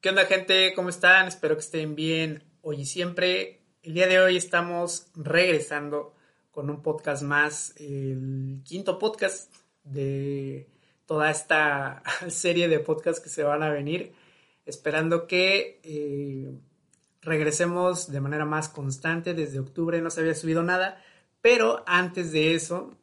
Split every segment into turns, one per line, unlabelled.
¿Qué onda gente? ¿Cómo están? Espero que estén bien hoy y siempre. El día de hoy estamos regresando con un podcast más, el quinto podcast de toda esta serie de podcasts que se van a venir, esperando que eh, regresemos de manera más constante. Desde octubre no se había subido nada, pero antes de eso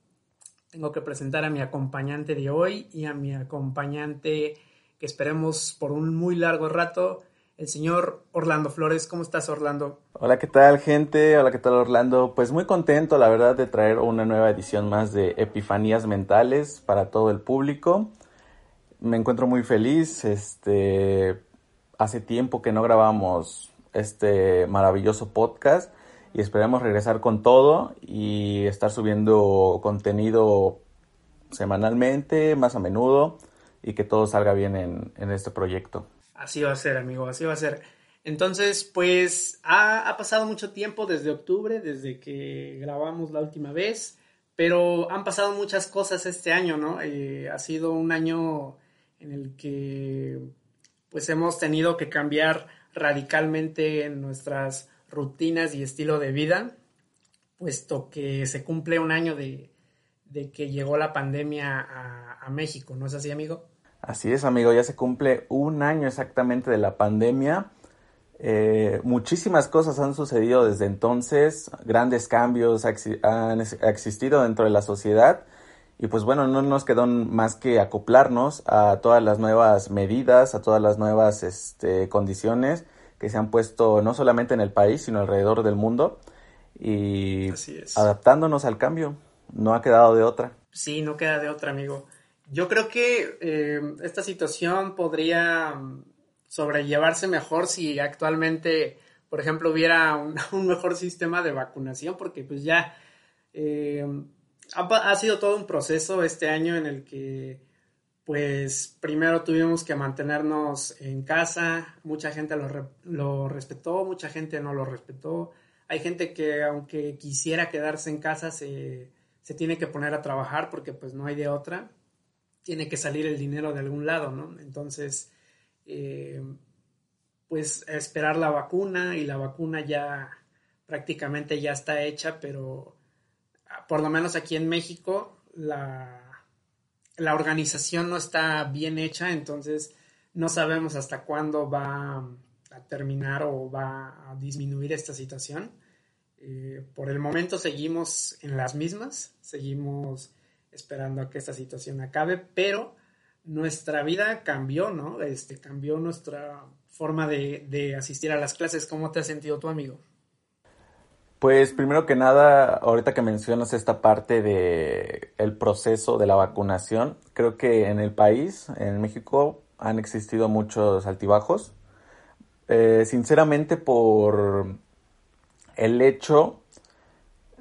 tengo que presentar a mi acompañante de hoy y a mi acompañante que esperemos por un muy largo rato, el señor Orlando Flores. ¿Cómo estás, Orlando?
Hola, ¿qué tal, gente? Hola, ¿qué tal, Orlando? Pues muy contento, la verdad, de traer una nueva edición más de Epifanías Mentales para todo el público. Me encuentro muy feliz. Este, hace tiempo que no grabamos este maravilloso podcast y esperamos regresar con todo y estar subiendo contenido semanalmente, más a menudo y que todo salga bien en, este proyecto.
Así va a ser, amigo, así va a ser. Entonces, pues ha, pasado mucho tiempo desde octubre, desde que grabamos la última vez, pero han pasado muchas cosas este año, ¿no? Eh, ha sido un año en el que pues hemos tenido que cambiar radicalmente nuestras rutinas y estilo de vida, puesto que se cumple un año de que llegó la pandemia a, México, ¿no es así, amigo?
Así es, amigo, ya se cumple un año exactamente de la pandemia. Eh, muchísimas cosas han sucedido desde entonces, grandes cambios han existido dentro de la sociedad y pues bueno, no nos quedó más que acoplarnos a todas las nuevas medidas, a todas las nuevas este, condiciones que se han puesto no solamente en el país, sino alrededor del mundo y adaptándonos al cambio no ha quedado de otra.
Sí, no queda de otra, amigo. Yo creo que eh, esta situación podría mm, sobrellevarse mejor si actualmente, por ejemplo, hubiera un, mejor sistema de vacunación, porque pues ya eh, ha, sido todo un proceso este año en el que pues primero tuvimos que mantenernos en casa, mucha gente lo, lo respetó, mucha gente no lo respetó, hay gente que aunque quisiera quedarse en casa se se tiene que poner a trabajar porque pues no hay de otra, tiene que salir el dinero de algún lado, ¿no? Entonces, eh, pues esperar la vacuna y la vacuna ya prácticamente ya está hecha, pero ah, por lo menos aquí en México la, la organización no está bien hecha, entonces no sabemos hasta cuándo va a terminar o va a disminuir esta situación. Eh, por el momento seguimos en las mismas, seguimos esperando a que esta situación acabe, pero nuestra vida cambió, ¿no? Este, cambió nuestra forma de, asistir a las clases. ¿Cómo te has sentido tu amigo?
Pues primero que nada, ahorita que mencionas esta parte de el proceso de la vacunación, creo que en el país, en México, han existido muchos altibajos. Eh, sinceramente, por el hecho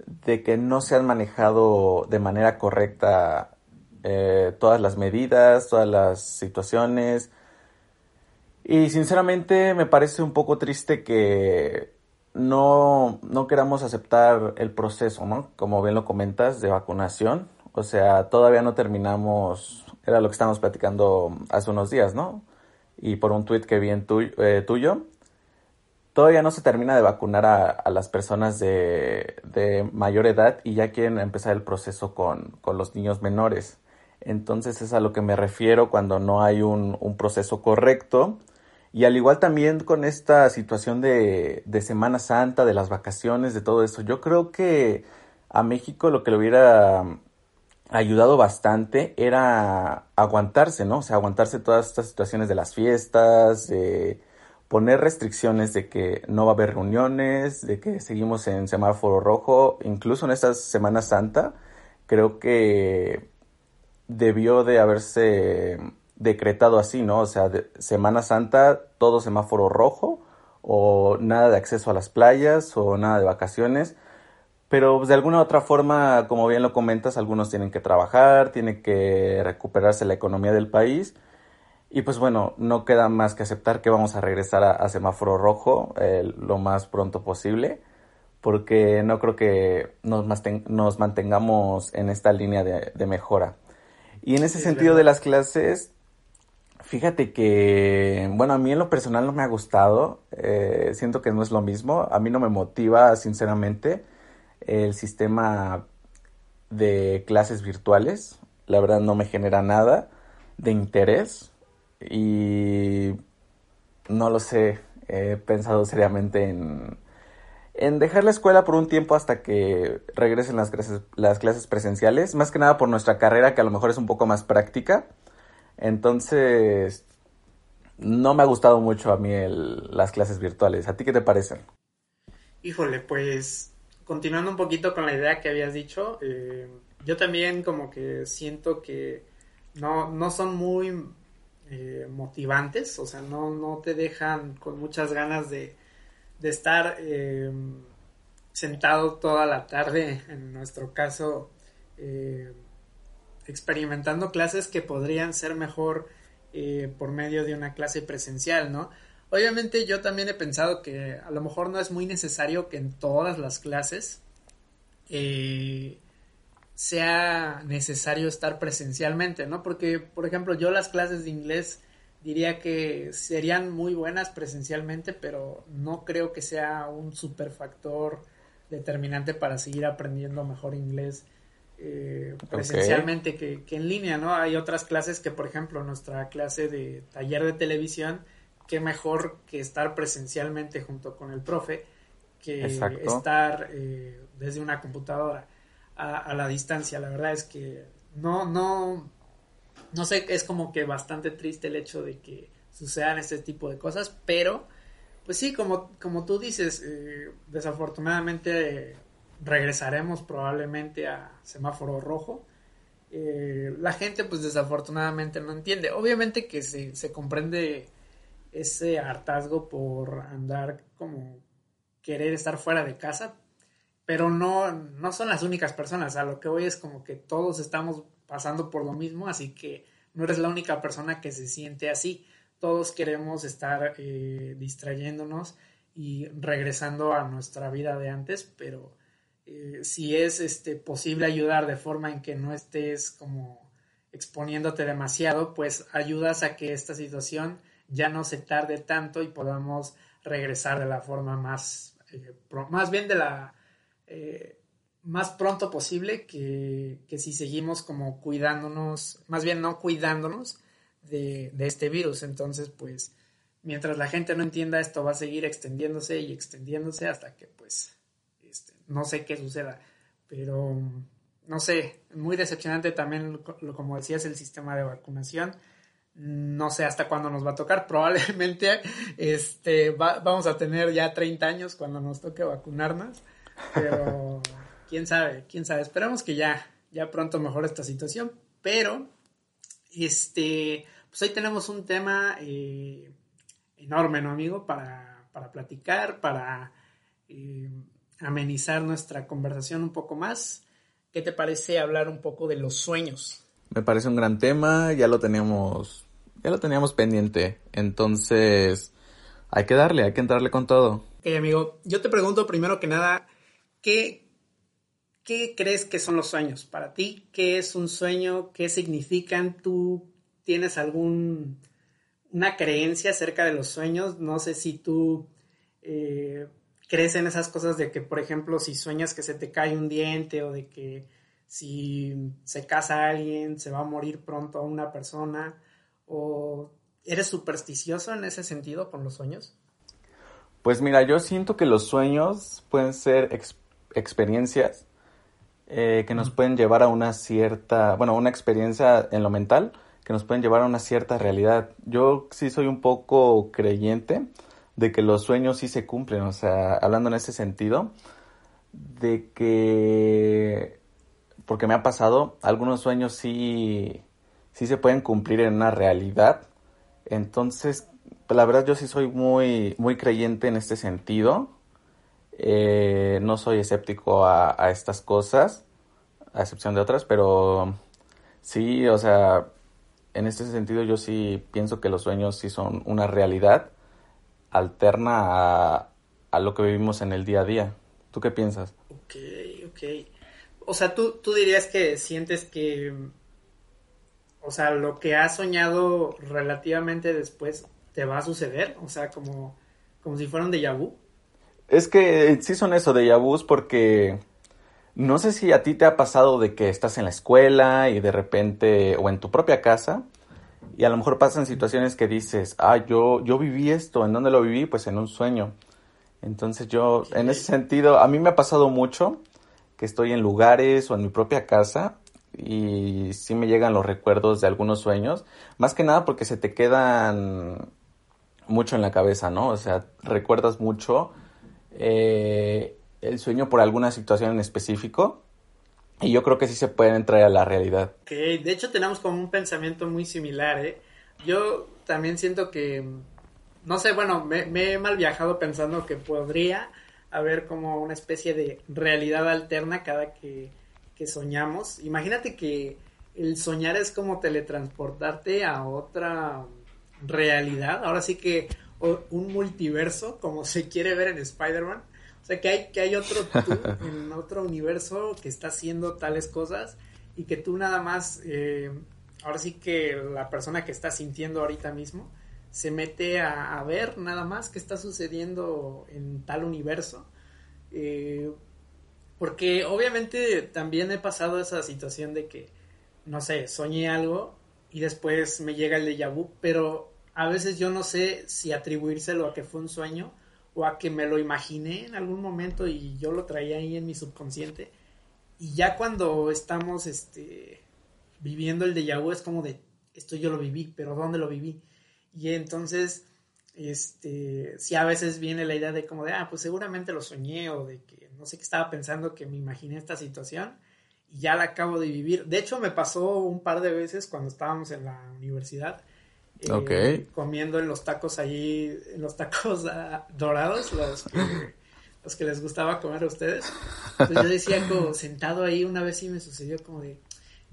de que no se han manejado de manera correcta eh, todas las medidas, todas las situaciones. Y sinceramente me parece un poco triste que no, no queramos aceptar el proceso, ¿no? Como bien lo comentas, de vacunación. O sea, todavía no terminamos, era lo que estábamos platicando hace unos días, ¿no? Y por un tweet que vi en eh, tuyo, todavía no se termina de vacunar a, las personas de, mayor edad y ya quieren empezar el proceso con, los niños menores. Entonces es a lo que me refiero cuando no hay un, proceso correcto. Y al igual también con esta situación de, de, Semana Santa, de las vacaciones, de todo eso, yo creo que a México lo que le hubiera ayudado bastante era aguantarse, ¿no? O sea, aguantarse todas estas situaciones de las fiestas, de poner restricciones de que no va a haber reuniones, de que seguimos en semáforo rojo, incluso en esta Semana Santa, creo que debió de haberse decretado así, ¿no? O sea, Semana Santa, todo semáforo rojo, o nada de acceso a las playas, o nada de vacaciones. Pero pues, de alguna u otra forma, como bien lo comentas, algunos tienen que trabajar, tiene que recuperarse la economía del país y pues bueno, no queda más que aceptar que vamos a regresar a, semáforo rojo eh, lo más pronto posible, porque no creo que nos, nos mantengamos en esta línea de, mejora. Y en ese sentido de las clases, Fíjate que, bueno, a mí en lo personal no me ha gustado, eh, siento que no es lo mismo, a mí no me motiva sinceramente el sistema de clases virtuales, la verdad no me genera nada de interés y no lo sé, he pensado seriamente en, en dejar la escuela por un tiempo hasta que regresen las clases, las clases presenciales, más que nada por nuestra carrera que a lo mejor es un poco más práctica entonces, no me ha gustado mucho a mí las clases virtuales. ¿A ti qué te parecen?
Híjole, pues continuando un poquito con la idea que habías dicho, eh, yo también como que siento que no, no son muy eh, motivantes, o sea, no, no te dejan con muchas ganas de, de estar eh, sentado toda la tarde, en nuestro caso, experimentando clases que podrían ser mejor eh, por medio de una clase presencial, ¿no? Obviamente yo también he pensado que a lo mejor no es muy necesario que en todas las clases eh, sea necesario estar presencialmente, ¿no? Porque, por ejemplo, yo las clases de inglés diría que serían muy buenas presencialmente, pero no creo que sea un super factor determinante para seguir aprendiendo mejor inglés eh, presencialmente que, en línea, ¿no? Hay otras clases que, por ejemplo, nuestra clase de taller de televisión, qué mejor que estar presencialmente junto con el profe que estar eh, desde una computadora a, la distancia. La verdad es que no, no, no sé, es como que bastante triste el hecho de que sucedan este tipo de cosas, pero pues sí, como, como tú dices, eh, desafortunadamente regresaremos probablemente a semáforo rojo. Eh, la gente pues desafortunadamente no entiende. Obviamente que se, se comprende ese hartazgo por andar como querer estar fuera de casa, pero no, no son las únicas personas. A lo que hoy es como que todos estamos pasando por lo mismo, así que no eres la única persona que se siente así. Todos queremos estar eh, distrayéndonos y regresando a nuestra vida de antes, pero eh, si es este, posible ayudar de forma en que no estés como exponiéndote demasiado, pues ayudas a que esta situación ya no se tarde tanto y podamos regresar de la forma más, eh, más bien de la eh, más pronto posible que, que, si seguimos como cuidándonos, más bien no cuidándonos de, de este virus. Entonces, pues, mientras la gente no entienda esto va a seguir extendiéndose y extendiéndose hasta que pues no sé qué suceda, pero no sé, muy decepcionante también, como decías, el sistema de vacunación. No sé hasta cuándo nos va a tocar. Probablemente este, vamos a tener ya 30 años cuando nos toque vacunarnos. Pero quién sabe, quién sabe. Esperamos que ya, ya pronto mejore esta situación. Pero, este, pues hoy tenemos un tema eh, enorme, ¿no, amigo? Para, para platicar, para eh, amenizar nuestra conversación un poco más, ¿qué te parece hablar un poco de los sueños?
Me parece un gran tema, ya lo teníamos, ya lo teníamos pendiente, entonces hay que darle, hay que entrarle con todo.
Ok, amigo, yo te pregunto primero que nada, ¿qué, crees que son los sueños? Para ti, ¿qué es un sueño? ¿Qué significan? ¿Tú tienes algún una creencia acerca de los sueños? No sé si tú eh, crees en esas cosas de que, por ejemplo, si sueñas que se te cae un diente o de que si se casa alguien se va a morir pronto una persona o eres supersticioso en ese sentido con los sueños?
Pues mira, yo siento que los sueños pueden ser experiencias eh, que nos pueden llevar a una cierta, bueno, una experiencia en lo mental que nos pueden llevar a una cierta realidad. Yo sí soy un poco creyente de que los sueños sí se cumplen, o sea, hablando en ese sentido, de que, porque me ha pasado, algunos sueños sí, sí se pueden cumplir en una realidad, entonces, la verdad yo sí soy muy, muy creyente en este sentido, eh, no soy escéptico a, estas cosas, a excepción de otras, pero sí, o sea, en este sentido yo sí pienso que los sueños sí son una realidad alterna a, lo que vivimos en el día a día. ¿Tú qué piensas?
Ok, ok. O sea, tú, tú dirías que sientes que, o sea, lo que has soñado relativamente después te va a suceder, o sea, como, como si fuera un déjà vu.
Es que sí son eso, déjà vus, porque no sé si a ti te ha pasado de que estás en la escuela y de repente, o en tu propia casa, y a lo mejor pasan situaciones que dices, ah, yo, yo viví esto, ¿en dónde lo viví? Pues en un sueño. Entonces yo, en ese sentido, a mí me ha pasado mucho que estoy en lugares o en mi propia casa y sí me llegan los recuerdos de algunos sueños, más que nada porque se te quedan mucho en la cabeza, ¿no? O sea, recuerdas mucho eh, el sueño por alguna situación en específico y yo creo que sí se pueden traer a la realidad.
Ok, de hecho tenemos como un pensamiento muy similar, ¿eh? Yo también siento que, no sé, bueno, me, he mal viajado pensando que podría haber como una especie de realidad alterna cada que, que soñamos. Imagínate que el soñar es como teletransportarte a otra realidad, ahora sí que un multiverso, como se quiere ver en Spider-Man o sea, que hay, que hay otro tú en otro universo que está haciendo tales cosas y que tú nada más, eh, ahora sí que la persona que está sintiendo ahorita mismo, se mete a, ver nada más qué está sucediendo en tal universo. Eh, porque obviamente también he pasado esa situación de que, no sé, soñé algo y después me llega el déjà vu, pero a veces yo no sé si atribuírselo a que fue un sueño o a que me lo imaginé en algún momento y yo lo traía ahí en mi subconsciente. Y ya cuando estamos este, viviendo el déjà vu es como de, esto yo lo viví, pero ¿dónde lo viví? Y entonces, este, si a veces viene la idea de como de, ah, pues seguramente lo soñé o de que no sé qué estaba pensando que me imaginé esta situación y ya la acabo de vivir. De hecho, me pasó un par de veces cuando estábamos en la universidad eh, comiendo en los tacos allí, en los tacos ah, dorados, los que, los que les gustaba comer a ustedes. Entonces yo decía como sentado ahí una vez y me sucedió como de,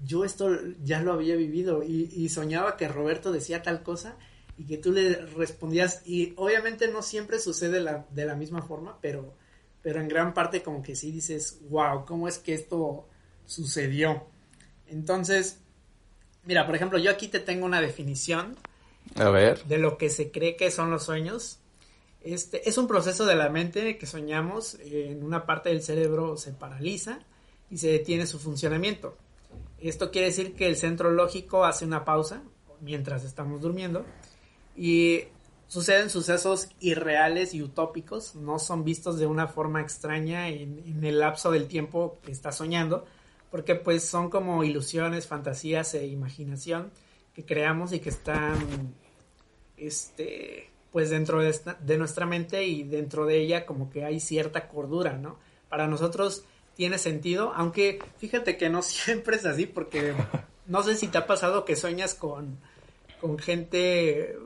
yo esto ya lo había vivido y, soñaba que Roberto decía tal cosa y que tú le respondías y obviamente no siempre sucede la, de la misma forma, pero, pero en gran parte como que sí dices, wow, ¿cómo es que esto sucedió? Entonces, mira, por ejemplo, yo aquí te tengo una definición De lo que se cree que son los sueños. Este, es un proceso de la mente que soñamos, en una parte del cerebro se paraliza y se detiene su funcionamiento. Esto quiere decir que el centro lógico hace una pausa mientras estamos durmiendo y suceden sucesos irreales y utópicos, no son vistos de una forma extraña en, en el lapso del tiempo que está soñando, porque pues son como ilusiones, fantasías e imaginación que creamos y que están este pues dentro de, de nuestra mente y dentro de ella como que hay cierta cordura, ¿no? Para nosotros tiene sentido, aunque fíjate que no siempre es así porque no sé si te ha pasado que sueñas con, con gente,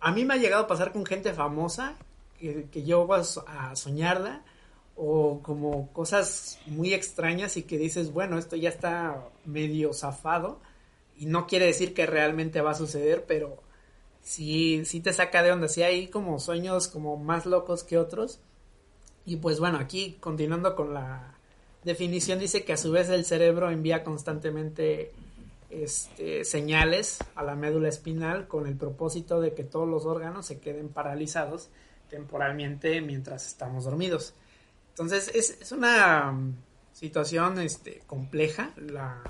a mí me ha llegado a pasar con gente famosa que, que yo vas a soñarla o como cosas muy extrañas y que dices, bueno, esto ya está medio zafado y no quiere decir que realmente va a suceder, pero sí, te saca de onda, sí hay como sueños como más locos que otros. Y pues bueno, aquí continuando con la definición dice que a su vez el cerebro envía constantemente este, señales a la médula espinal con el propósito de que todos los órganos se queden paralizados temporalmente mientras estamos dormidos. Entonces es, es una situación este, compleja la,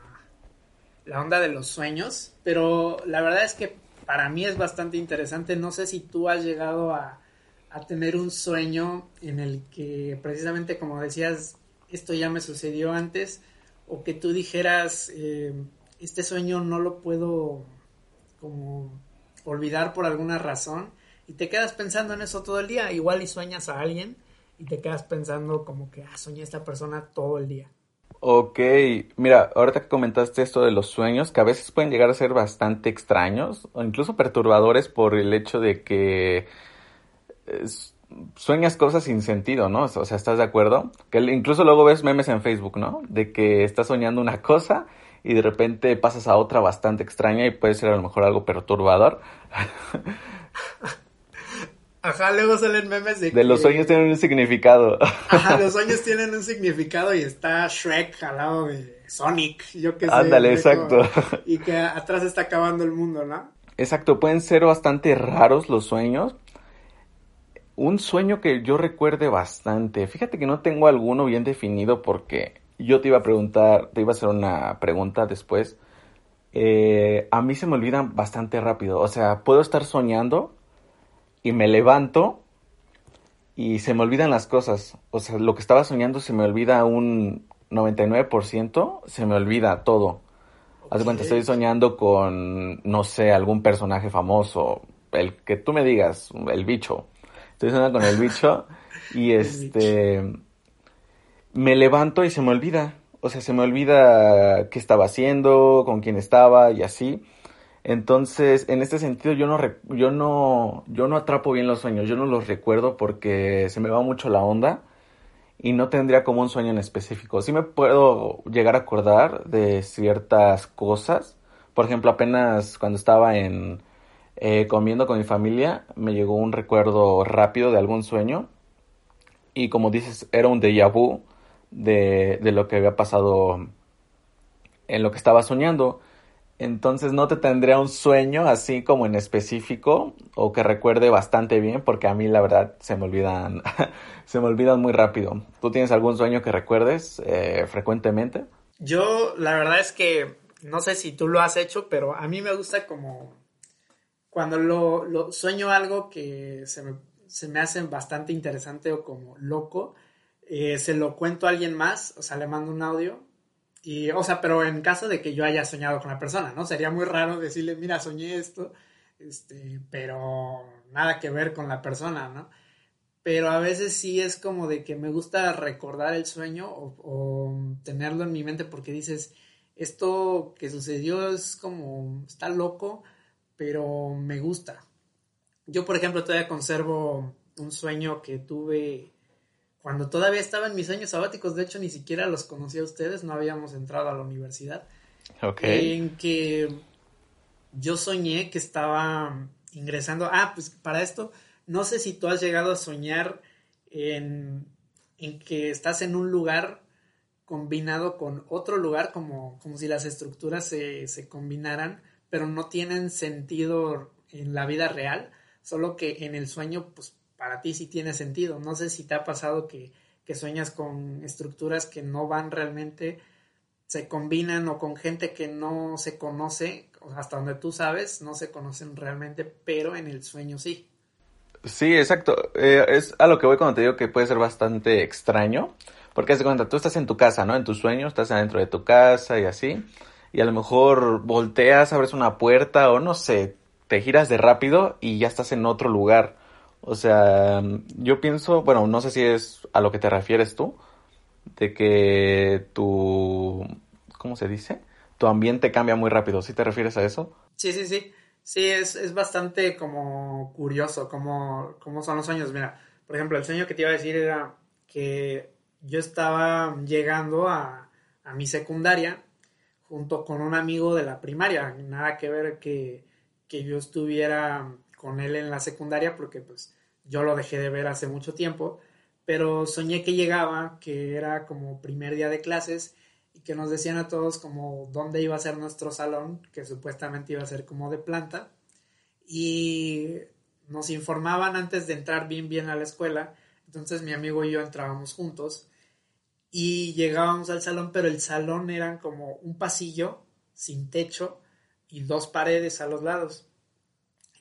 la onda de los sueños, pero la verdad es que para mí es bastante interesante. No sé si tú has llegado a, tener un sueño en el que precisamente como decías, esto ya me sucedió antes, o que tú dijeras, eh, este sueño no lo puedo como olvidar por alguna razón, y te quedas pensando en eso todo el día, igual y sueñas a alguien y te quedas pensando como que, ah, soñé a esta persona todo el día.
Ok, mira, ahorita que comentaste esto de los sueños, que a veces pueden llegar a ser bastante extraños o incluso perturbadores por el hecho de que sueñas cosas sin sentido, ¿no? O sea, ¿estás de acuerdo? Que incluso luego ves memes en Facebook, ¿no? De que estás soñando una cosa y de repente pasas a otra bastante extraña y puede ser a lo mejor algo perturbador.
Ajá, luego salen memes de
De los sueños tienen un significado.
Ajá, los sueños tienen un significado y está Shrek al lado de Sonic, yo qué sé.
Ándale, exacto.
Y que atrás está acabando el mundo, ¿no?
Exacto, pueden ser bastante raros los sueños. Un sueño que yo recuerde bastante. Fíjate que no tengo alguno bien definido porque yo te iba a preguntar, te iba a hacer una pregunta después. Eh, a mí se me olvidan bastante rápido. O sea, puedo estar soñando y me levanto y se me olvidan las cosas. O sea, lo que estaba soñando se me olvida un 99%, se me olvida todo. Haz de cuenta, estoy soñando con, no sé, algún personaje famoso, el que tú me digas, el bicho. Estoy soñando con el bicho y este me levanto y se me olvida. O sea, se me olvida qué estaba haciendo, con quién estaba y así. Entonces, en este sentido, yo no, yo no, yo no atrapo bien los sueños, yo no los recuerdo porque se me va mucho la onda y no tendría como un sueño en específico. Sí me puedo llegar a acordar de ciertas cosas. Por ejemplo, apenas cuando estaba en eh, comiendo con mi familia, me llegó un recuerdo rápido de algún sueño. Y como dices, era un déjà vu de, de lo que había pasado en lo que estaba soñando. Entonces no te tendría un sueño así como en específico o que recuerde bastante bien porque a mí la verdad se me olvidan se me olvidan muy rápido. ¿Tú tienes algún sueño que recuerdes eh, frecuentemente?
Yo la verdad es que no sé si tú lo has hecho, pero a mí me gusta como cuando lo, sueño algo que se me, se me hace bastante interesante o como loco, eh, se lo cuento a alguien más, o sea, le mando un audio y, o sea, pero en caso de que yo haya soñado con la persona, ¿no? Sería muy raro decirle, mira, soñé esto, este, pero nada que ver con la persona, ¿no? Pero a veces sí es como de que me gusta recordar el sueño o, tenerlo en mi mente porque dices, esto que sucedió es como, está loco, pero me gusta. Yo, por ejemplo, todavía conservo un sueño que tuve cuando todavía estaba en mis años sabáticos, de hecho ni siquiera los conocía a ustedes, no habíamos entrado a la universidad.
Ok.
En que yo soñé que estaba ingresando. Ah, pues para esto, no sé si tú has llegado a soñar en, en que estás en un lugar combinado con otro lugar, como, como si las estructuras se, se combinaran, pero no tienen sentido en la vida real, solo que en el sueño, pues para ti sí tiene sentido. No sé si te ha pasado que, sueñas con estructuras que no van realmente, se combinan o con gente que no se conoce, hasta donde tú sabes, no se conocen realmente, pero en el sueño sí.
Sí, exacto. Eh, es a lo que voy cuando te digo que puede ser bastante extraño. Porque hace cuenta, tú estás en tu casa, ¿no? En tu sueño, estás adentro de tu casa y así. Y a lo mejor volteas, abres una puerta o no sé, te giras de rápido y ya estás en otro lugar. O sea, yo pienso, bueno, no sé si es a lo que te refieres tú, de que tu, ¿cómo se dice? Tu ambiente cambia muy rápido. ¿Sí te refieres a eso?
Sí, sí, sí. Sí, es, es bastante como curioso cómo, cómo son los sueños. Mira, por ejemplo, el sueño que te iba a decir era que yo estaba llegando a, a mi secundaria junto con un amigo de la primaria. Nada que ver que, que yo estuviera con él en la secundaria porque pues yo lo dejé de ver hace mucho tiempo, pero soñé que llegaba, que era como primer día de clases y que nos decían a todos como dónde iba a ser nuestro salón, que supuestamente iba a ser como de planta, y nos informaban antes de entrar bien bien a la escuela, entonces mi amigo y yo entrábamos juntos y llegábamos al salón, pero el salón era como un pasillo sin techo y dos paredes a los lados.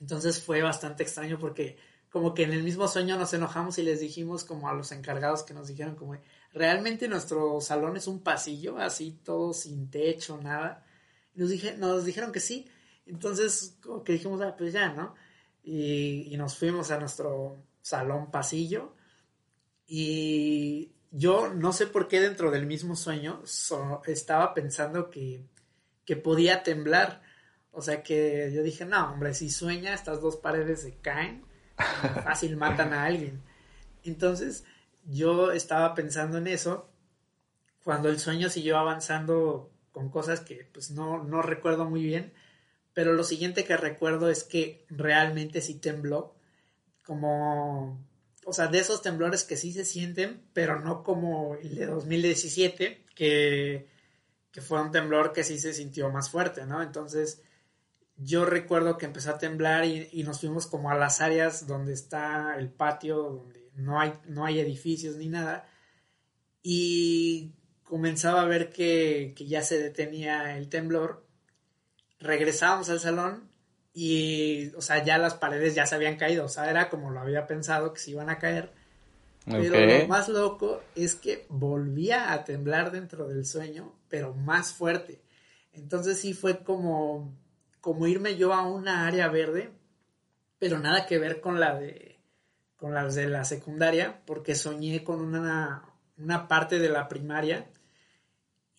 Entonces fue bastante extraño porque como que en el mismo sueño nos enojamos y les dijimos como a los encargados que nos dijeron como realmente nuestro salón es un pasillo así todo sin techo nada y nos dije nos dijeron que sí. Entonces como que dijimos ah, pues ya no y, nos fuimos a nuestro salón pasillo. Y yo no sé por qué dentro del mismo sueño estaba pensando que, que podía temblar. O sea que yo dije, no, hombre, si sueña, estas dos paredes se caen, fácil matan a alguien. Entonces yo estaba pensando en eso cuando el sueño siguió avanzando con cosas que pues no, no recuerdo muy bien, pero lo siguiente que recuerdo es que realmente sí tembló, como, o sea, de esos temblores que sí se sienten, pero no como el de 2017, que, que fue un temblor que sí se sintió más fuerte, ¿no? Entonces, yo recuerdo que empezó a temblar y, nos fuimos como a las áreas donde está el patio, donde no hay, no hay edificios ni nada, y comenzaba a ver que, que ya se detenía el temblor. Regresábamos al salón y, o sea, ya las paredes ya se habían caído, o sea, era como lo había pensado que se iban a caer. Pero lo más loco es que volvía a temblar dentro del sueño, pero más fuerte. Entonces sí fue como, como irme yo a una área verde, pero nada que ver con la de, con las de la secundaria, porque soñé con una, una parte de la primaria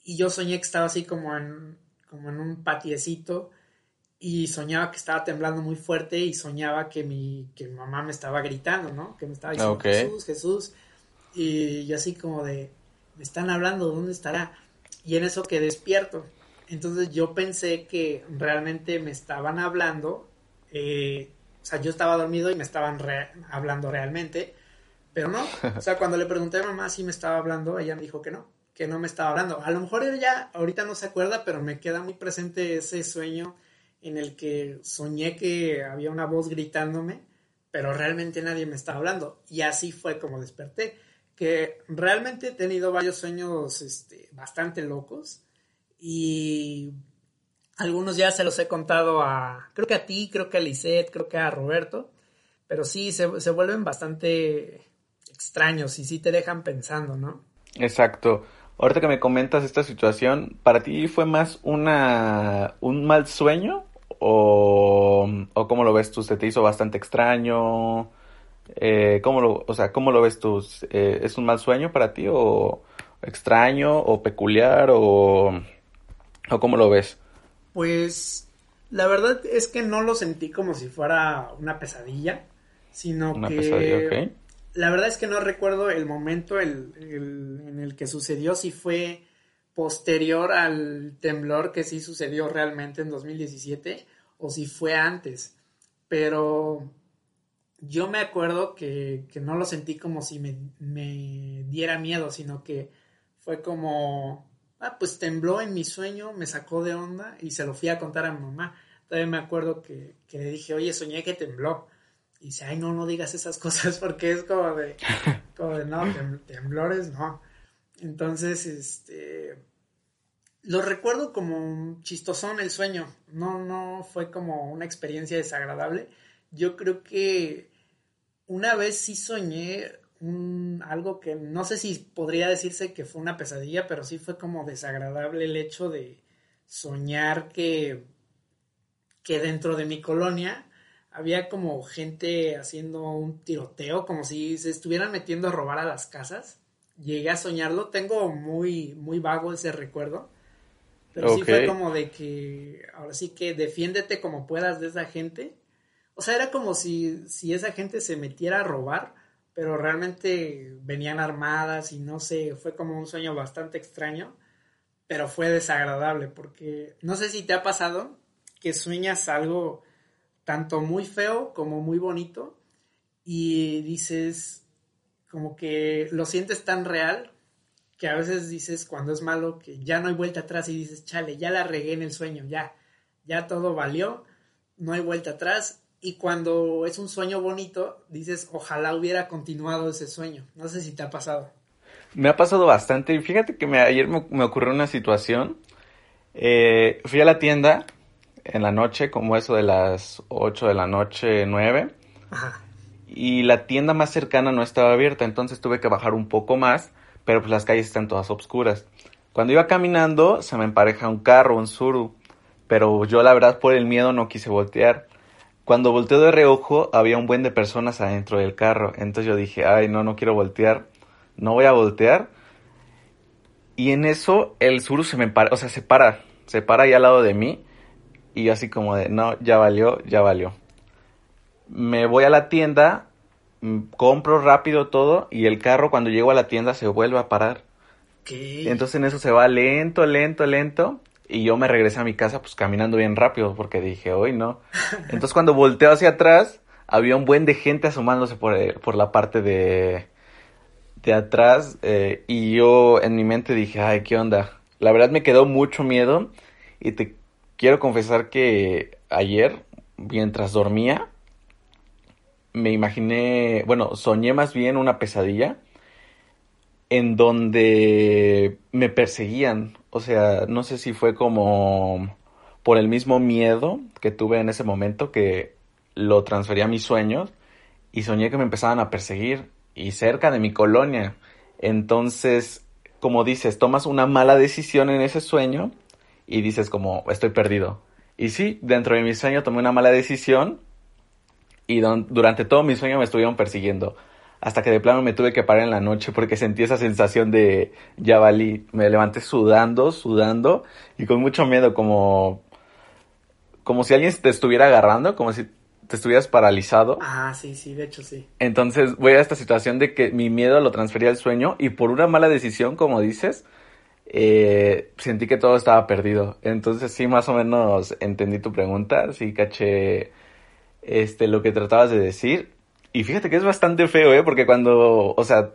y yo soñé que estaba así como en, como en un patiecito y soñaba que estaba temblando muy fuerte y soñaba que mi, que mamá me estaba gritando, ¿no? Que me estaba diciendo Jesús, Jesús. Y yo así como de, me están hablando, ¿dónde estará? Y en eso que despierto. Entonces yo pensé que realmente me estaban hablando, eh, o sea, yo estaba dormido y me estaban hablando realmente, pero no. O sea, cuando le pregunté a mamá si me estaba hablando, ella me dijo que no, que no me estaba hablando. A lo mejor ella ahorita no se acuerda, pero me queda muy presente ese sueño en el que soñé que había una voz gritándome, pero realmente nadie me estaba hablando. Y así fue como desperté. Que realmente he tenido varios sueños este, bastante locos y algunos ya se los he contado a, creo que a ti, creo que a Lisette, creo que a Roberto, pero sí se, se vuelven bastante extraños y sí te dejan pensando, ¿no?
Exacto. Ahorita que me comentas esta situación, ¿para ti fue más una un mal sueño o, o cómo lo ves tú? ¿Se te hizo bastante extraño? Eh, ¿cómo lo, o sea, ¿cómo lo ves tú? Eh, ¿Es un mal sueño para ti o extraño o peculiar o, o cómo lo ves?
Pues la verdad es que no lo sentí como si fuera una pesadilla, sino una que la verdad es que no recuerdo el momento en el que sucedió, si fue posterior al temblor que sí sucedió realmente en 2017 o si fue antes. Pero yo me acuerdo que, no lo sentí como si me, diera miedo, sino que fue como, ah, pues tembló en mi sueño, me sacó de onda y se lo fui a contar a mi mamá. Todavía me acuerdo que, que le dije, oye, soñé que tembló. Y dice, ay, no, no digas esas cosas porque es como de, como de no, temblores, no. Entonces, este, lo recuerdo como chistosón el sueño, no, no fue como una experiencia desagradable. Yo creo que una vez sí soñé un, algo que no sé si podría decirse que fue una pesadilla, pero sí fue como desagradable el hecho de soñar que, que dentro de mi colonia había como gente haciendo un tiroteo, como si se estuvieran metiendo a robar a las casas. Llegué a soñarlo, tengo muy, muy vago ese recuerdo. Pero sí fue como de que, ahora sí que defiéndete como puedas de esa gente. O sea, era como si, si esa gente se metiera a robar, pero realmente venían armadas y no sé, fue como un sueño bastante extraño, pero fue desagradable porque no sé si te ha pasado que sueñas algo tanto muy feo como muy bonito y dices como que lo sientes tan real que a veces dices cuando es malo que ya no hay vuelta atrás y dices, chale, ya la regué en el sueño, ya, ya todo valió, no hay vuelta atrás. Y cuando es un sueño bonito, dices, ojalá hubiera continuado ese sueño. No sé si te ha pasado.
Me ha pasado bastante. Y fíjate que me, ayer me, ocurrió una situación. Eh, fui a la tienda en la noche, como eso de las 8 de la noche, 9. Y la tienda más cercana no estaba abierta, entonces tuve que bajar un poco más, pero pues las calles están todas oscuras. Cuando iba caminando, se me empareja un carro, un suru, pero yo la verdad por el miedo no quise voltear. Cuando volteó de reojo, había un buen de personas adentro del carro, entonces yo dije, ay, no, no quiero voltear, no voy a voltear. Y en eso el suru se me empareja, o sea, se para, se para ahí al lado de mí y yo así como de, no, ya valió, ya valió. Me voy a la tienda, compro rápido todo y el carro cuando llego a la tienda se vuelve a parar. ¿Qué? Entonces en eso se va lento, lento, lento. Y yo me regresé a mi casa pues caminando bien rápido porque dije, hoy no. Entonces cuando volteo hacia atrás, había un buen de gente asomándose por, eh, por la parte de, de atrás eh, y yo en mi mente dije, ay, ¿qué onda? La verdad me quedó mucho miedo y te quiero confesar que ayer, mientras dormía, me imaginé, bueno, soñé más bien una pesadilla en donde me perseguían. O sea, no sé si fue como por el mismo miedo que tuve en ese momento que lo transferí a mis sueños y soñé que me empezaban a perseguir y cerca de mi colonia. Entonces, como dices, tomas una mala decisión en ese sueño y dices como estoy perdido. Y sí, dentro de mi sueño tomé una mala decisión y durante todo mi sueño me estuvieron persiguiendo. Hasta que de plano me tuve que parar en la noche porque sentí esa sensación de ya valí. Me levanté sudando, sudando y con mucho miedo, como, como si alguien te estuviera agarrando, como si te estuvieras paralizado.
Ah, sí, sí, de hecho sí.
Entonces voy a esta situación de que mi miedo lo transfería al sueño y por una mala decisión, como dices, eh, sentí que todo estaba perdido. Entonces sí, más o menos entendí tu pregunta, sí caché este, lo que tratabas de decir. Y fíjate que es bastante feo, ¿eh? Porque cuando, o sea,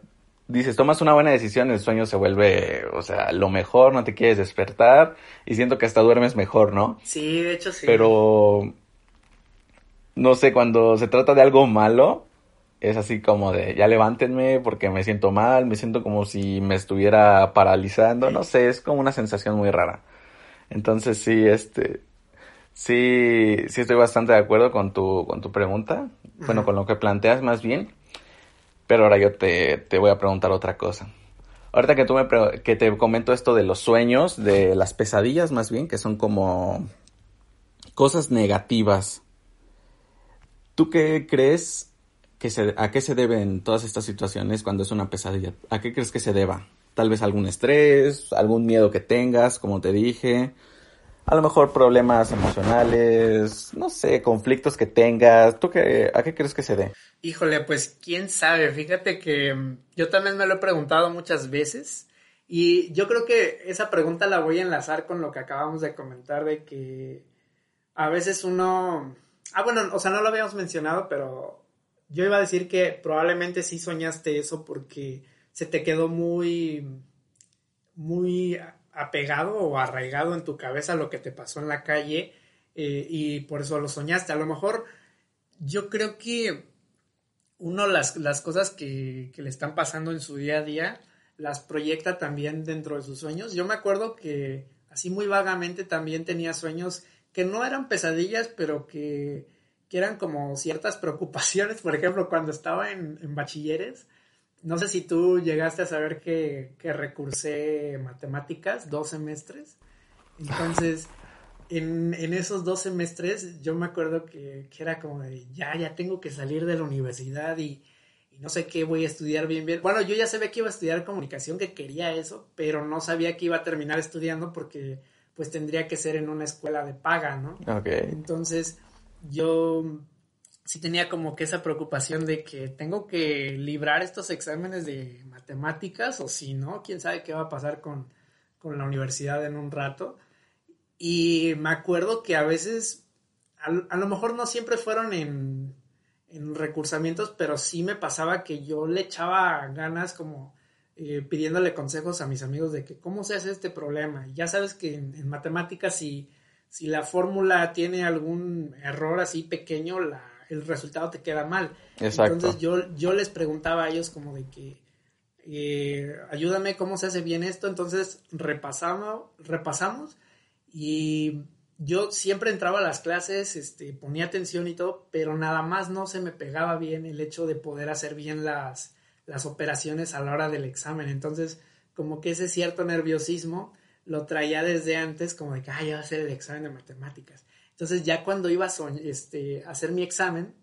dices, tomas una buena decisión, el sueño se vuelve, o sea, lo mejor, no te quieres despertar y siento que hasta duermes mejor, ¿no?
Sí, de hecho sí.
Pero, no sé, cuando se trata de algo malo, es así como de, ya levántenme porque me siento mal, me siento como si me estuviera paralizando, no sé, es como una sensación muy rara. Entonces sí, este, sí, sí estoy bastante de acuerdo con tu, con tu pregunta, bueno, con lo que planteas más bien, pero ahora yo te, te voy a preguntar otra cosa. Ahorita que tú me que te comento esto de los sueños, de las pesadillas más bien, que son como cosas negativas. ¿Tú qué crees ¿a qué se deben todas estas situaciones cuando es una pesadilla? ¿A qué crees que se deba? Tal vez algún estrés, algún miedo que tengas, como te dije, a lo mejor problemas emocionales, no sé, conflictos que tengas. ¿Tú qué, a qué crees que se dé?
Híjole, pues quién sabe. Fíjate que mm, yo también me lo he preguntado muchas veces y yo creo que esa pregunta la voy a enlazar con lo que acabamos de comentar de que a veces uno... Ah, bueno, o sea, no lo habíamos mencionado, pero yo iba a decir que probablemente sí soñaste eso porque se te quedó muy, muy apegado o arraigado en tu cabeza lo que te pasó en la calle eh, y por eso lo soñaste. A lo mejor yo creo que uno las, las cosas que, que le están pasando en su día a día las proyecta también dentro de sus sueños. Yo me acuerdo que así muy vagamente también tenía sueños que no eran pesadillas, pero que que eran como ciertas preocupaciones, por ejemplo, cuando estaba en, bachilleres, no sé si tú llegaste a saber que, que recursé matemáticas dos semestres, entonces... En, esos dos semestres yo me acuerdo que, era como de ya, ya tengo que salir de la universidad y, no sé qué voy a estudiar bien, bien. Bueno, yo ya sabía que iba a estudiar comunicación, que quería eso, pero no sabía que iba a terminar estudiando porque pues tendría que ser en una escuela de paga, ¿no?
Ok.
Entonces, yo sí tenía como que esa preocupación de que tengo que librar estos exámenes de matemáticas o si no, quién sabe qué va a pasar con, la universidad en un rato. Y me acuerdo que a veces, a, lo mejor no siempre fueron en, en, recursamientos, pero sí me pasaba que yo le echaba ganas como eh, pidiéndole consejos a mis amigos de que cómo se hace este problema. ya sabes que en, en matemáticas si si la fórmula tiene algún error así pequeño, la, el resultado te queda mal. Exacto. Entonces yo, yo les preguntaba a ellos como de que, eh, ayúdame cómo se hace bien esto. Entonces repasamos, repasamos y yo siempre entraba a las clases, este, ponía atención y todo, pero nada más no se me pegaba bien el hecho de poder hacer bien las, las operaciones a la hora del examen. Entonces, como que ese cierto nerviosismo lo traía desde antes como de que, ay, voy a hacer el examen de matemáticas. Entonces ya cuando iba a este, hacer mi examen,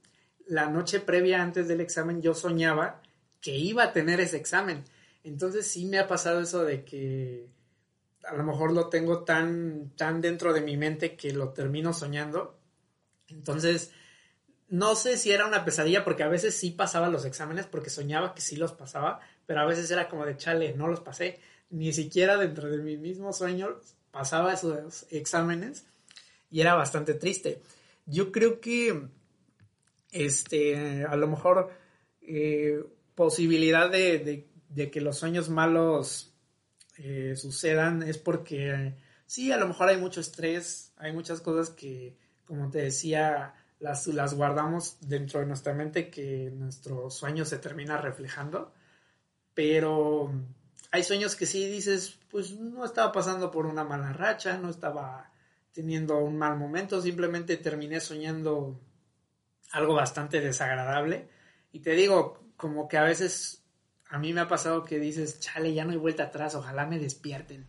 la noche previa antes del examen yo soñaba que iba a tener ese examen. Entonces sí me ha pasado eso de que a lo mejor lo tengo tan, tan dentro de mi mente que lo termino soñando. Entonces, no sé si era una pesadilla porque a veces sí pasaba los exámenes porque soñaba que sí los pasaba, pero a veces era como de chale, no los pasé ni siquiera dentro de mi mismo sueño pasaba esos exámenes y era bastante triste. Yo creo que este, a lo mejor eh, posibilidad de, que los sueños malos eh, sucedan es porque sí, a lo mejor hay mucho estrés, hay muchas cosas que, como te decía, las, las guardamos dentro de nuestra mente que nuestro sueño se termina reflejando, pero hay sueños que sí dices, pues no estaba pasando por una mala racha, no estaba teniendo un mal momento, simplemente terminé soñando algo bastante desagradable. Y te digo, como que a veces a mí me ha pasado que dices, chale, ya no hay vuelta atrás, ojalá me despierten.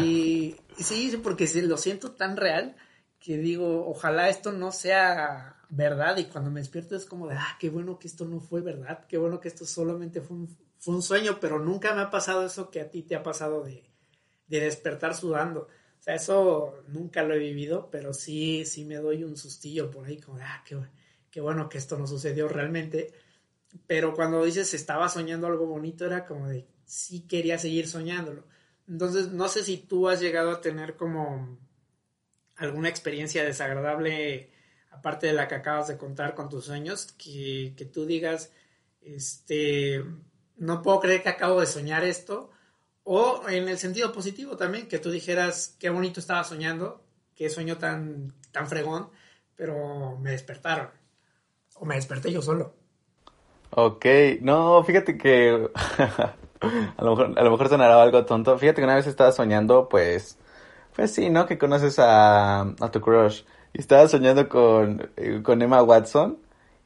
Y, sí, porque lo siento tan real que digo, ojalá esto no sea verdad y cuando me despierto es como de, ah, qué bueno que esto no fue verdad, qué bueno que esto solamente fue un, fue un sueño, pero nunca me ha pasado eso que a ti te ha pasado de, de despertar sudando. O sea, eso nunca lo he vivido, pero sí, sí me doy un sustillo por ahí, como, ah, qué, qué bueno que esto no sucedió realmente. Pero cuando dices estaba soñando algo bonito, era como de, sí quería seguir soñándolo. Entonces, no sé si tú has llegado a tener como alguna experiencia desagradable, aparte de la que acabas de contar con tus sueños, que, que tú digas, este, no puedo creer que acabo de soñar esto, o en el sentido positivo también, que tú dijeras qué bonito estaba soñando, qué sueño tan, tan fregón, pero me despertaron. O me desperté yo solo.
Ok, no, fíjate que a, lo mejor, a lo mejor sonará algo tonto. Fíjate que una vez estaba soñando, pues, pues sí, ¿no? Que conoces a, a tu crush. Y estaba soñando con, eh, con Emma Watson.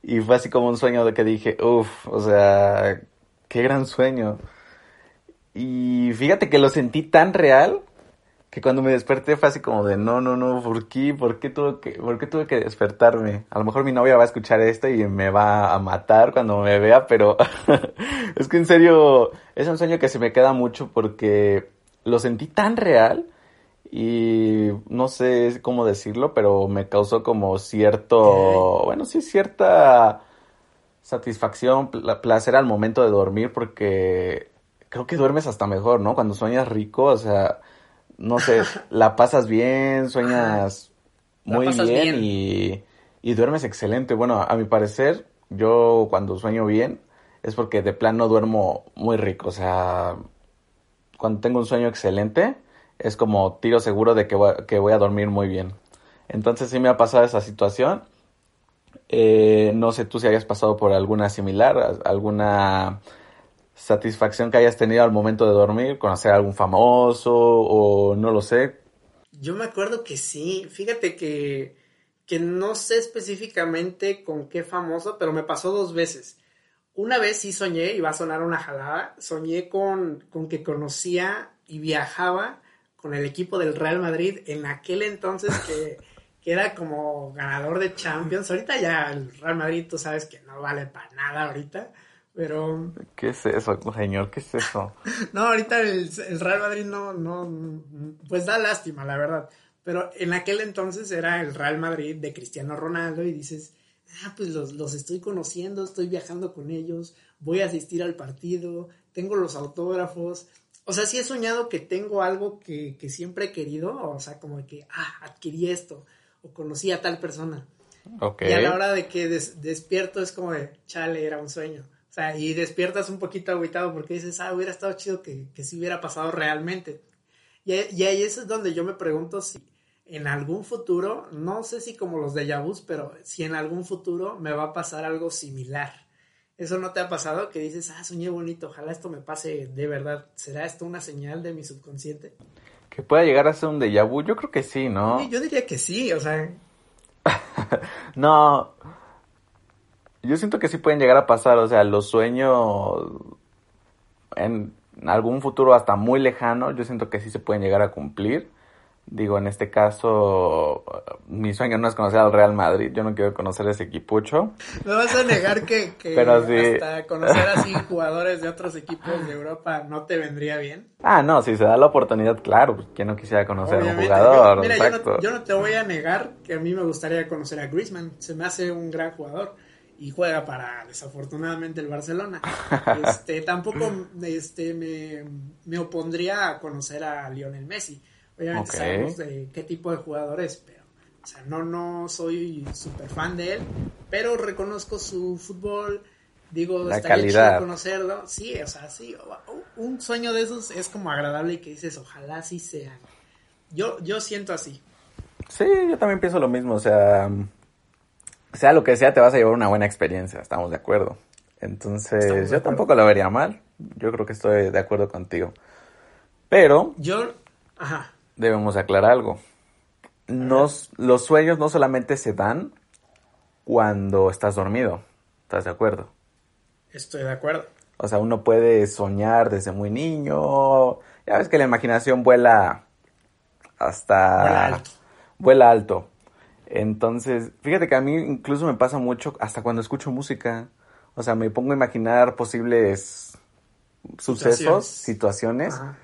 Y fue así como un sueño de que dije, uff, o sea, qué gran sueño. Y fíjate que lo sentí tan real que cuando me desperté fue así como de no, no, no, ¿por qué? ¿Por qué tuve que, por qué tuve que despertarme? A lo mejor mi novia va a escuchar esto y me va a matar cuando me vea, pero es que en serio es un sueño que se me queda mucho porque lo sentí tan real y no sé cómo decirlo, pero me causó como cierto, bueno, sí, cierta satisfacción, placer al momento de dormir porque creo que duermes hasta mejor, ¿no? Cuando sueñas rico, o sea, no sé, la pasas bien, sueñas muy bien, Y, y, duermes excelente. Bueno, a mi parecer, yo cuando sueño bien es porque de plano duermo muy rico, o sea, cuando tengo un sueño excelente es como tiro seguro de que voy, que voy a dormir muy bien. Entonces sí me ha pasado esa situación. Eh, no sé tú si hayas pasado por alguna similar, alguna satisfacción que hayas tenido al momento de dormir, conocer a algún famoso o no lo sé.
Yo me acuerdo que sí, fíjate que, que no sé específicamente con qué famoso, pero me pasó dos veces. Una vez sí soñé, y va a sonar una jalada, soñé con, con que conocía y viajaba con el equipo del Real Madrid en aquel entonces que, que, era como ganador de Champions. Ahorita ya el Real Madrid, tú sabes que no vale para nada ahorita. Pero.
¿Qué es eso, señor? ¿Qué es eso?
no, ahorita el, Real Madrid no, no. Pues da lástima, la verdad. Pero en aquel entonces era el Real Madrid de Cristiano Ronaldo y dices, ah, pues los, los estoy conociendo, estoy viajando con ellos, voy a asistir al partido, tengo los autógrafos. O sea, sí he soñado que tengo algo que, que siempre he querido, o sea, como que, ah, adquirí esto, o conocí a tal persona. Okay. Y a la hora de que despierto es como de, chale, era un sueño. O sea, y despiertas un poquito aguitado porque dices, ah, hubiera estado chido que, que sí hubiera pasado realmente. Y, y, ahí es donde yo me pregunto si en algún futuro, no sé si como los de Yabus, pero si en algún futuro me va a pasar algo similar. ¿Eso no te ha pasado? Que dices, ah, soñé bonito, ojalá esto me pase de verdad. ¿Será esto una señal de mi subconsciente?
Que pueda llegar a ser un déjà vu, yo creo que sí, ¿no?
yo diría que sí, o sea.
no, yo siento que sí pueden llegar a pasar, o sea, los sueños en algún futuro hasta muy lejano, yo siento que sí se pueden llegar a cumplir. Digo, en este caso, mi sueño no es conocer al Real Madrid, yo no quiero conocer ese equipucho.
Me vas a negar que, hasta conocer así jugadores de otros equipos de Europa no te vendría bien.
Ah, no, si se da la oportunidad, claro, pues quién no quisiera conocer a un jugador.
mira, yo no, yo no, te voy a negar que a mí me gustaría conocer a Griezmann, se me hace un gran jugador y juega para desafortunadamente el Barcelona. Este, tampoco este, me, me, opondría a conocer a Lionel Messi. Obviamente sabemos de qué tipo de jugador es, pero O sea, no, no soy súper fan de él, pero reconozco su fútbol. Digo,
La
estaría
calidad.
chido conocerlo. Sí, o sea, sí. Un sueño de esos es como agradable y que dices, ojalá sí sean. Yo, yo siento así.
Sí, yo también pienso lo mismo, o sea, sea lo que sea, te vas a llevar una buena experiencia, estamos de acuerdo. Entonces,
de
yo
acuerdo.
tampoco lo vería mal, yo creo que estoy de acuerdo contigo. Pero
Yo, ajá.
debemos aclarar algo. Nos, los sueños no solamente se dan cuando estás dormido, ¿estás de acuerdo?
Estoy de acuerdo.
O sea, uno puede soñar desde muy niño. Ya ves que la imaginación vuela hasta...
Vuela alto.
Vuela alto. Entonces, fíjate que a mí incluso me pasa mucho hasta cuando escucho música. O sea, me pongo a imaginar posibles sucesos,
Situaciones.
situaciones,
Ajá.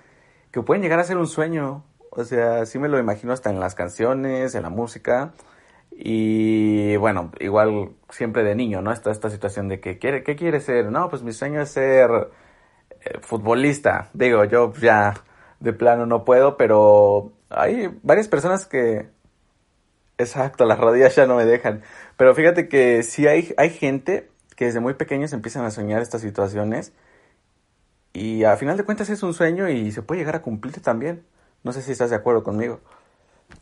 que pueden llegar a ser un sueño. O sea, sí me lo imagino hasta en las canciones, en la música. Y bueno, igual siempre de niño, ¿no? Está esta situación de que, ¿quiere, ¿qué quiere ser? No, pues mi sueño es ser eh, futbolista. Digo, yo ya de plano no puedo, pero hay varias personas que... Exacto, las rodillas ya no me dejan. Pero fíjate que sí hay, hay gente que desde muy pequeños empiezan a soñar estas situaciones y a final de cuentas es un sueño y se puede llegar a cumplir también. No sé si estás de acuerdo conmigo.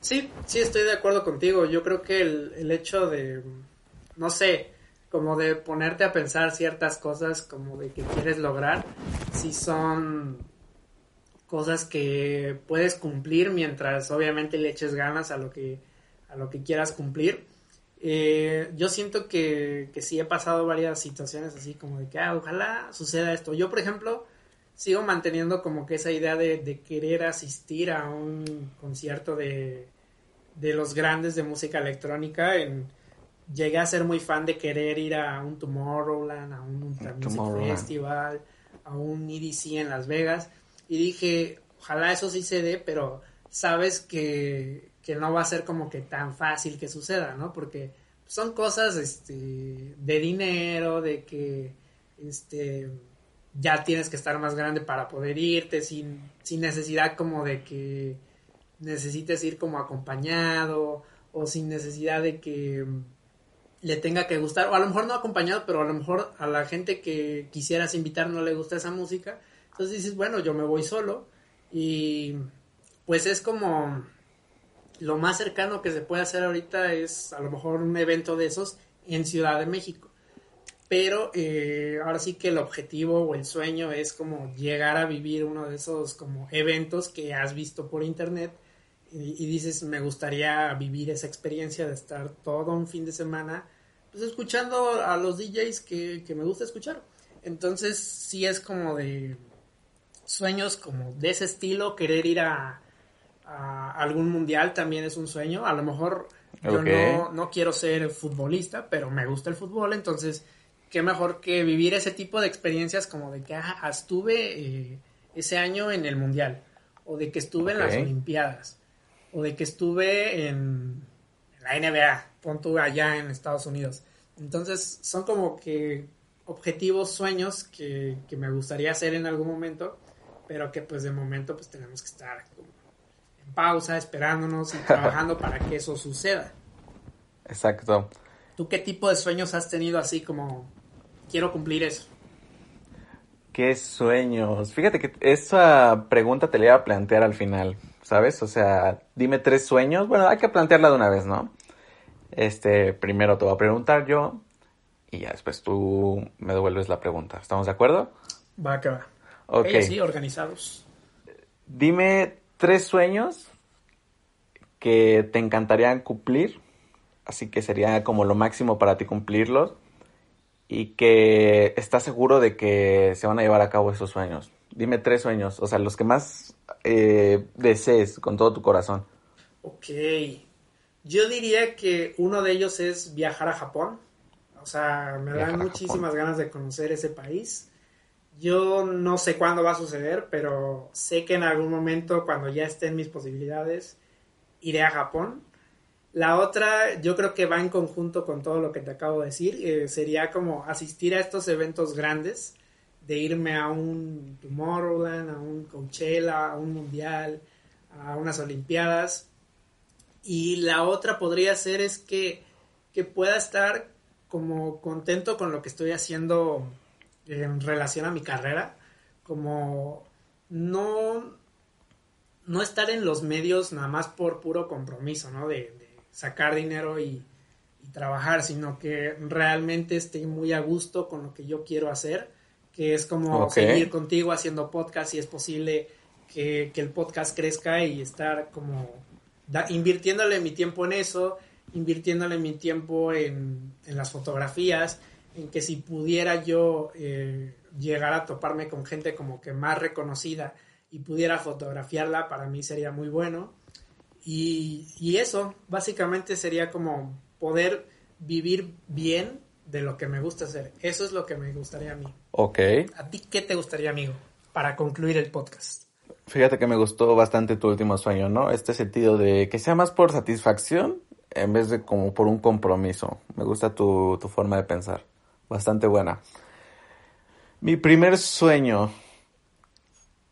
Sí, sí, estoy de acuerdo contigo. Yo creo que el, el hecho de, no sé, como de ponerte a pensar ciertas cosas como de que quieres lograr, si son cosas que puedes cumplir mientras obviamente le eches ganas a lo que, a lo que quieras cumplir. Eh, yo siento que, que sí he pasado varias situaciones así como de que, ah, ojalá suceda esto. Yo, por ejemplo, sigo manteniendo como que esa idea de, de querer asistir a un concierto de, de los grandes de música electrónica. En, llegué a ser muy fan de querer ir a un Tomorrowland, a un Ultra Music. Festival, a un EDC en Las Vegas. Y dije, ojalá eso sí se dé, pero sabes que, que no va a ser como que tan fácil que suceda, ¿no? Porque son cosas este, de dinero, de que este, ya tienes que estar más grande para poder irte, sin, sin necesidad como de que necesites ir como acompañado, o sin necesidad de que le tenga que gustar, o a lo mejor no acompañado, pero a lo mejor a la gente que quisieras invitar no le gusta esa música. Entonces dices, bueno, yo me voy solo y pues es como lo más cercano que se puede hacer ahorita es a lo mejor un evento de esos en Ciudad de México. Pero eh, ahora sí que el objetivo o el sueño es como llegar a vivir uno de esos como eventos que has visto por internet y, y dices, me gustaría vivir esa experiencia de estar todo un fin de semana pues escuchando a los DJs que, que me gusta escuchar. Entonces sí es como de sueños como de ese estilo, querer ir a, a algún mundial también es un sueño. A lo mejor yo no, no quiero ser futbolista, pero me gusta el fútbol, entonces qué mejor que vivir ese tipo de experiencias como de que ah, estuve eh, ese año en el mundial, o de que estuve en las. Olimpiadas, o de que estuve en, la NBA, pon tú allá en Estados Unidos. Entonces son como que objetivos, sueños que, que me gustaría hacer en algún momento, pero que pues de momento pues tenemos que estar como pausa, esperándonos y trabajando para que eso suceda.
Exacto.
¿Tú qué tipo de sueños has tenido así como quiero cumplir eso?
¿Qué sueños? Fíjate que esa pregunta te la iba a plantear al final, ¿sabes? O sea, dime tres sueños. Bueno, hay que plantearla de una vez, ¿no? Este, primero te voy a preguntar yo y ya después tú me devuelves la pregunta. ¿Estamos de acuerdo?
Va que va.
Ok.
Ellos sí, organizados.
Dime tres sueños que te encantarían cumplir, así que sería como lo máximo para ti cumplirlos y que estás seguro de que se van a llevar a cabo esos sueños. Dime tres sueños, o sea, los que más eh, desees con todo tu corazón.
Ok. Yo diría que uno de ellos es viajar a Japón. O sea, me
Viajar
dan muchísimas ganas de conocer ese país. Yo no sé cuándo va a suceder, pero sé que en algún momento, cuando ya estén mis posibilidades, iré a Japón. La otra, yo creo que va en conjunto con todo lo que te acabo de decir. eh, sería como asistir a estos eventos grandes, de irme a un Tomorrowland, a un Coachella, a un Mundial, a unas Olimpiadas Y la otra podría ser es que, que pueda estar como contento con lo que estoy haciendo en relación a mi carrera, como no, no estar en los medios nada más por puro compromiso, ¿no? De, sacar dinero y, trabajar, sino que realmente esté muy a gusto con lo que yo quiero hacer, que es como seguir contigo haciendo podcast si es posible que, el podcast crezca y estar como invirtiéndole mi tiempo en eso, invirtiéndole mi tiempo en, las fotografías, en que si pudiera yo eh, llegar a toparme con gente como que más reconocida y pudiera fotografiarla, para mí sería muy bueno. Y, y eso, básicamente sería como poder vivir bien de lo que me gusta hacer. Eso es lo que me gustaría a mí.
Ok.
¿A ti qué te gustaría, amigo, para concluir el podcast?
Fíjate que me gustó bastante tu último sueño, ¿no? Este sentido de que sea más por satisfacción en vez de como por un compromiso. Me gusta tu, tu forma de pensar. Bastante buena. Mi primer sueño.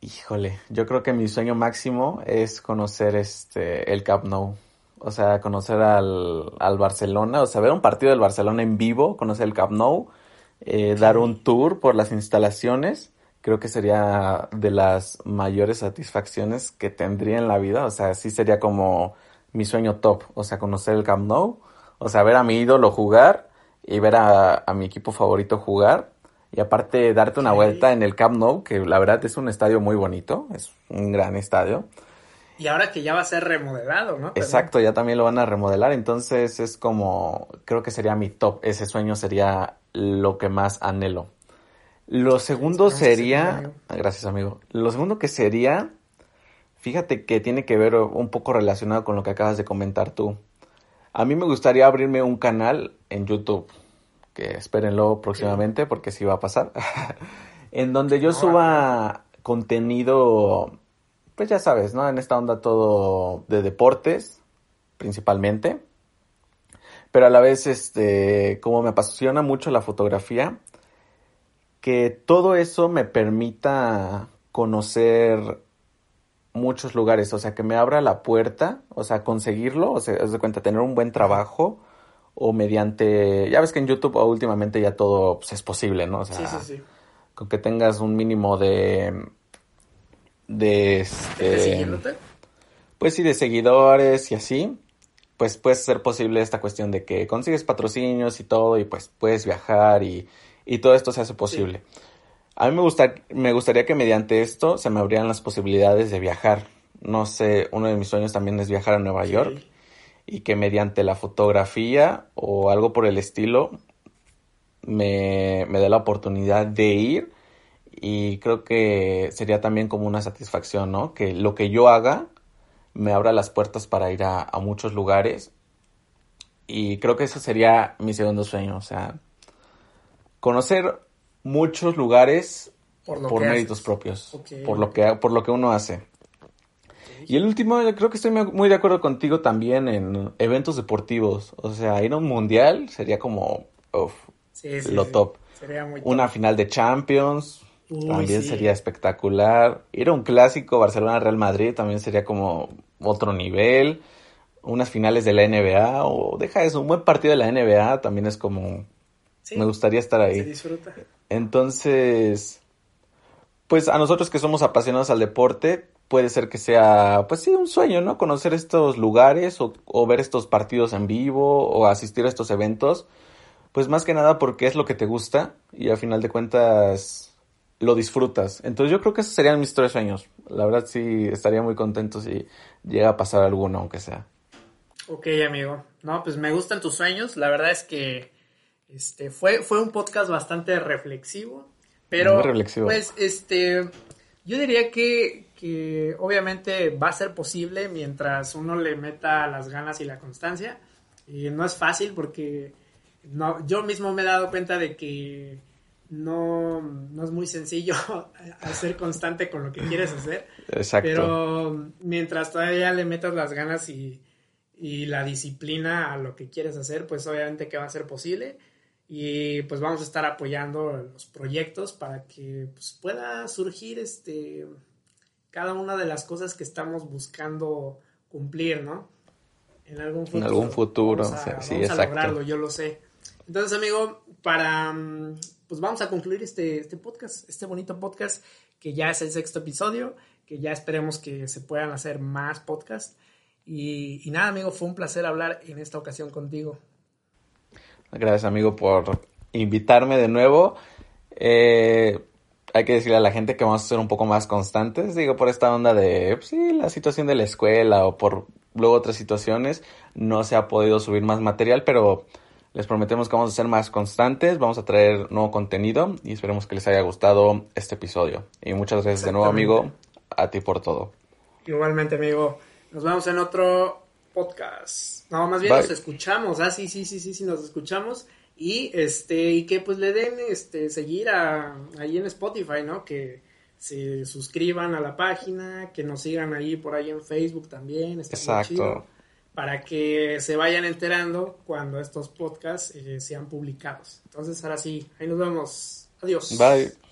Híjole, yo creo que mi sueño máximo es conocer este el Camp Nou. O sea, conocer al, al Barcelona, o sea, ver un partido del Barcelona en vivo, conocer el Camp Nou, eh, dar un tour por las instalaciones creo que sería de las mayores satisfacciones que tendría en la vida. O sea, sí sería como mi sueño top. O sea, conocer el Camp Nou, o sea, ver a mi ídolo jugar y ver a, mi equipo favorito jugar. Y aparte darte una vuelta en el Camp Nou, que la verdad es un estadio muy bonito, es un gran estadio.
Y ahora que ya va a ser remodelado, ¿no?
Exacto, ya también lo van a remodelar, entonces es como, creo que sería mi top, ese sueño sería lo que más anhelo. Lo segundo sería, gracias amigo, lo segundo que sería, fíjate que tiene que ver un poco relacionado con lo que acabas de comentar tú. A mí me gustaría abrirme un canal en YouTube, que espérenlo próximamente porque sí va a pasar, en donde yo suba contenido, pues ya sabes, ¿no? En esta onda todo de deportes, principalmente. Pero a la vez, este, como me apasiona mucho la fotografía, que todo eso me permita conocer muchos lugares, o sea, que me abra la puerta, o sea, conseguirlo, o sea, es de cuenta, tener un buen trabajo o mediante, ya ves que en YouTube últimamente ya todo pues, es posible, ¿no? O sea, sí, sí, sí. con que tengas un mínimo de de este, pues sí, de seguidores y así, pues puede ser posible esta cuestión de que consigues patrocinios y todo y pues puedes viajar y y todo esto se hace posible. A mí me, gusta, me gustaría que mediante esto se me abrieran las posibilidades de viajar. No sé, uno de mis sueños también es viajar a Nueva York y que mediante la fotografía o algo por el estilo me, me dé la oportunidad de ir y creo que sería también como una satisfacción, ¿no? Que lo que yo haga me abra las puertas para ir a, a muchos lugares y creo que eso sería mi segundo sueño, o sea, conocer muchos lugares por, méritos propios, por lo que por lo que uno hace. Y el último, creo que estoy muy de acuerdo contigo también en eventos deportivos. O sea, ir a un mundial sería como lo top. Una final de Champions también sería espectacular. Ir a un clásico Barcelona-Real Madrid también sería como otro nivel. Unas finales de la NBA o deja eso, un buen partido de la NBA también es como me gustaría estar ahí.
Se disfruta.
Entonces, pues a nosotros que somos apasionados al deporte, puede ser que sea, pues sí, un sueño, ¿no? Conocer estos lugares o, ver estos partidos en vivo o asistir a estos eventos. Pues más que nada porque es lo que te gusta y al final de cuentas lo disfrutas. Entonces yo creo que esos serían mis tres sueños. La verdad sí estaría muy contento si llega a pasar alguno, aunque sea.
Ok, amigo. No, pues me gustan tus sueños. La verdad es que este, fue, fue un podcast bastante reflexivo, pero pues este, yo diría que, que obviamente va a ser posible mientras uno le meta las ganas y la constancia. Y no es fácil porque no, yo mismo me he dado cuenta de que no, no es muy sencillo hacer constante con lo que quieres hacer. Exacto. Pero mientras todavía le metas las ganas y, y la disciplina a lo que quieres hacer, pues obviamente que va a ser posible y pues vamos a estar apoyando los proyectos para que pues, pueda surgir este cada una de las cosas que estamos buscando cumplir, ¿no? En algún futuro.
En algún futuro,
Vamos a,
sí,
vamos a
exacto.
lograrlo, yo lo sé. Entonces, amigo, para. mm, Pues vamos a concluir este, este podcast, este bonito podcast, que ya es el sexto episodio, que ya esperemos que se puedan hacer más podcasts. Y, y nada, amigo, fue un placer hablar en esta ocasión contigo.
Gracias, amigo, por invitarme de nuevo. Eh, hay que decirle a la gente que vamos a ser un poco más constantes, digo, por esta onda de, pues, sí, la situación de la escuela o por luego otras situaciones, no se ha podido subir más material, pero les prometemos que vamos a ser más constantes, vamos a traer nuevo contenido y esperemos que les haya gustado este episodio. Y muchas gracias de nuevo, amigo, a ti por todo.
Igualmente, amigo. Nos vemos en otro podcast. No, más bien
Bye.
nos escuchamos. Ah, sí, sí, sí, sí, sí, nos escuchamos. Y este, y que pues le den este seguir a, ahí en Spotify, ¿no? Que se suscriban a la página, que nos sigan ahí por ahí en Facebook también. Está muy
Exacto.
chido, para que se vayan enterando cuando estos podcasts eh, sean publicados. Entonces, ahora sí, ahí nos vemos. Adiós.
Bye.